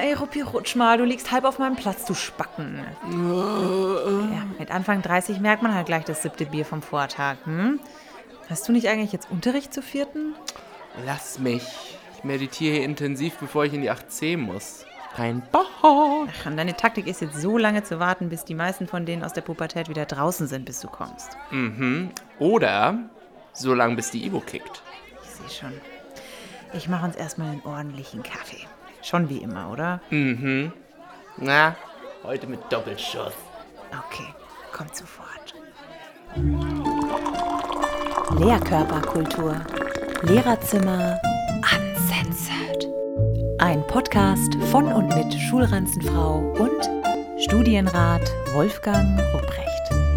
Ey, Ruppi, rutsch mal, du liegst halb auf meinem Platz, du Spacken. Ja, mit Anfang 30 merkt man halt gleich das siebte Bier vom Vortag, hm? Hast du nicht eigentlich jetzt Unterricht zu vierten? Lass mich. Ich meditiere hier intensiv, bevor ich in die 8c muss. Kein Bock. Ach, und deine Taktik ist jetzt so lange zu warten, bis die meisten von denen aus der Pubertät wieder draußen sind, bis du kommst. Mhm. Oder so lange, bis die Ibo kickt. Ich sehe schon. Ich mache uns erstmal einen ordentlichen Kaffee. Schon wie immer, oder? Mhm. Na, heute mit Doppelschuss. Okay, kommt sofort. Lehrkörperkultur. Lehrerzimmer. Ein Podcast von und mit Schulranzenfrau und Studienrat Wolfgang Rupprecht.